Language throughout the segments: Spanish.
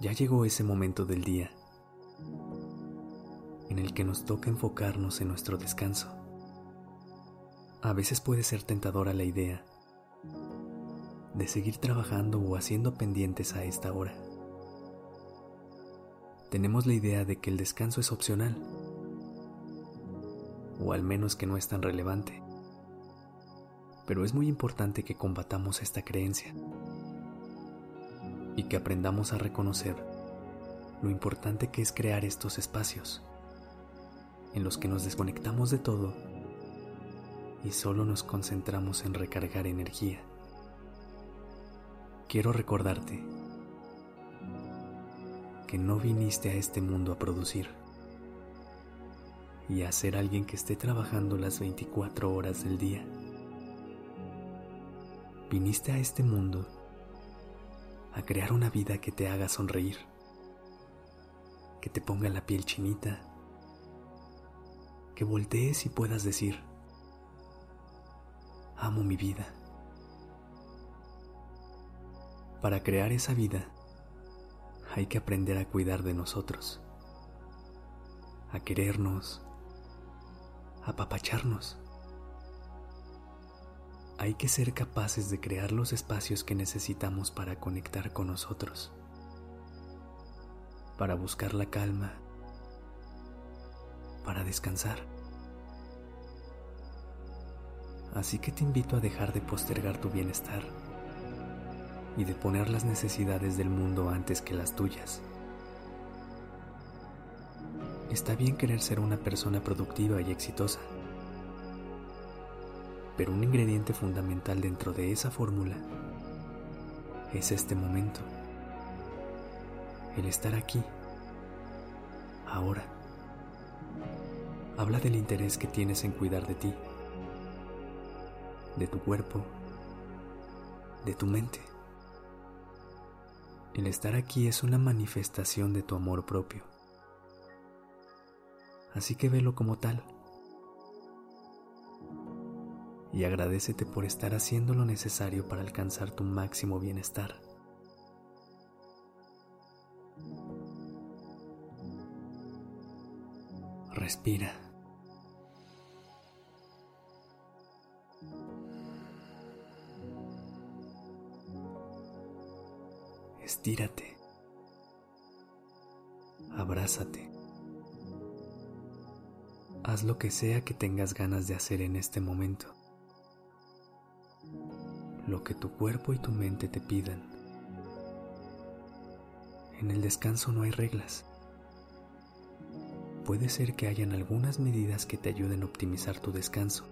Ya llegó ese momento del día en el que nos toca enfocarnos en nuestro descanso. A veces puede ser tentadora la idea de seguir trabajando o haciendo pendientes a esta hora. Tenemos la idea de que el descanso es opcional, o al menos que no es tan relevante. Pero es muy importante que combatamos esta creencia y que aprendamos a reconocer lo importante que es crear estos espacios en los que nos desconectamos de todo y solo nos concentramos en recargar energía. Quiero recordarte que no viniste a este mundo a producir y a ser alguien que esté trabajando las 24 horas del día. Viniste a este mundo a crear una vida que te haga sonreír, que te ponga la piel chinita, que voltees y puedas decir, amo mi vida. Para crear esa vida hay que aprender a cuidar de nosotros, a querernos, a apapacharnos. Hay que ser capaces de crear los espacios que necesitamos para conectar con nosotros, para buscar la calma, para descansar. Así que te invito a dejar de postergar tu bienestar y de poner las necesidades del mundo antes que las tuyas. Está bien querer ser una persona productiva y exitosa, pero un ingrediente fundamental dentro de esa fórmula es este momento, el estar aquí, ahora. Habla del interés que tienes en cuidar de ti de tu cuerpo, de tu mente. El estar aquí es una manifestación de tu amor propio. Así que velo como tal. Y agradecete por estar haciendo lo necesario para alcanzar tu máximo bienestar. Respira. estírate, abrázate. Haz lo que sea que tengas ganas de hacer en este momento, lo que tu cuerpo y tu mente te pidan. En el descanso no hay reglas. Puede ser que hayan algunas medidas que te ayuden a optimizar tu descanso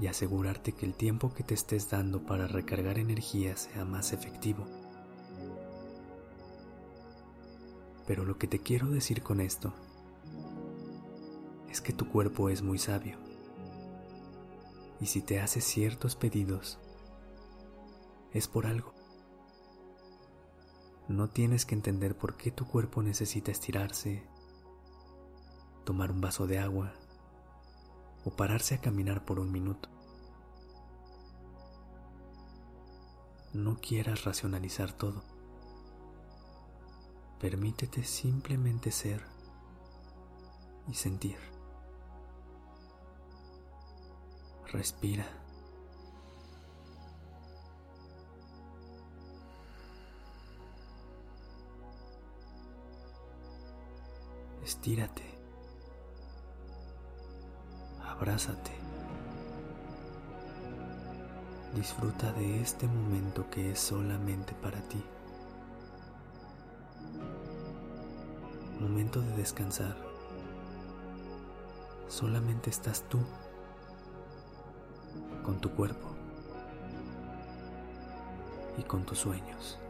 y asegurarte que el tiempo que te estés dando para recargar energía sea más efectivo. Pero lo que te quiero decir con esto es que tu cuerpo es muy sabio. Y si te hace ciertos pedidos, es por algo. No tienes que entender por qué tu cuerpo necesita estirarse, tomar un vaso de agua o pararse a caminar por un minuto. No quieras racionalizar todo. Permítete simplemente ser y sentir. Respira. Estírate. Abrázate. Disfruta de este momento que es solamente para ti. momento de descansar, solamente estás tú con tu cuerpo y con tus sueños.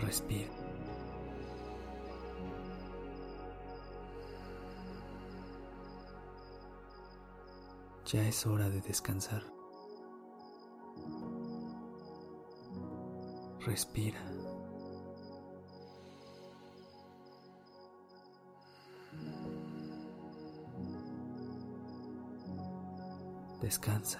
Respira. Ya es hora de descansar. Respira. Descansa.